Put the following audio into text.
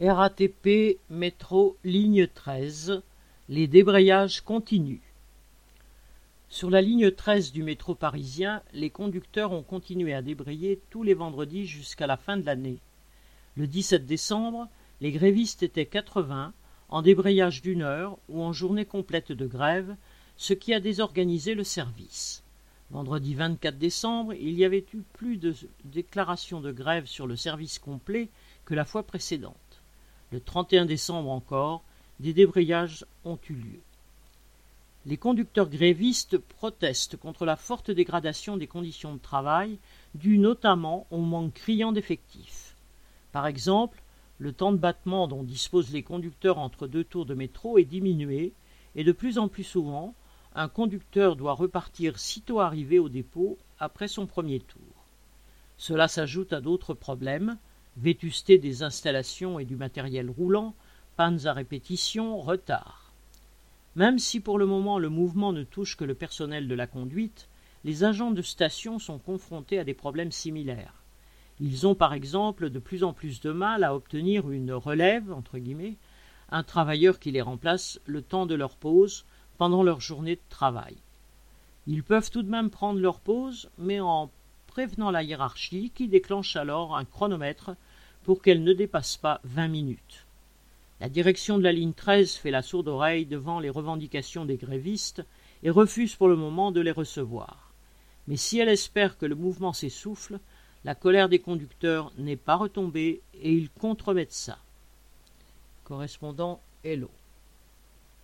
RATP métro ligne 13, les débrayages continuent. Sur la ligne 13 du métro parisien, les conducteurs ont continué à débrayer tous les vendredis jusqu'à la fin de l'année. Le 17 décembre, les grévistes étaient 80 en débrayage d'une heure ou en journée complète de grève, ce qui a désorganisé le service. Vendredi 24 décembre, il y avait eu plus de déclarations de grève sur le service complet que la fois précédente. Le 31 décembre encore, des débrayages ont eu lieu. Les conducteurs grévistes protestent contre la forte dégradation des conditions de travail, due notamment au manque criant d'effectifs. Par exemple, le temps de battement dont disposent les conducteurs entre deux tours de métro est diminué, et de plus en plus souvent, un conducteur doit repartir sitôt arrivé au dépôt après son premier tour. Cela s'ajoute à d'autres problèmes, vétusté des installations et du matériel roulant, pannes à répétition, retard. Même si pour le moment le mouvement ne touche que le personnel de la conduite, les agents de station sont confrontés à des problèmes similaires. Ils ont par exemple de plus en plus de mal à obtenir une relève, entre guillemets, un travailleur qui les remplace le temps de leur pause pendant leur journée de travail. Ils peuvent tout de même prendre leur pause, mais en prévenant la hiérarchie qui déclenche alors un chronomètre pour qu'elle ne dépasse pas vingt minutes. La direction de la ligne 13 fait la sourde oreille devant les revendications des grévistes et refuse pour le moment de les recevoir. Mais si elle espère que le mouvement s'essouffle, la colère des conducteurs n'est pas retombée et ils contremettent ça. Correspondant Hello.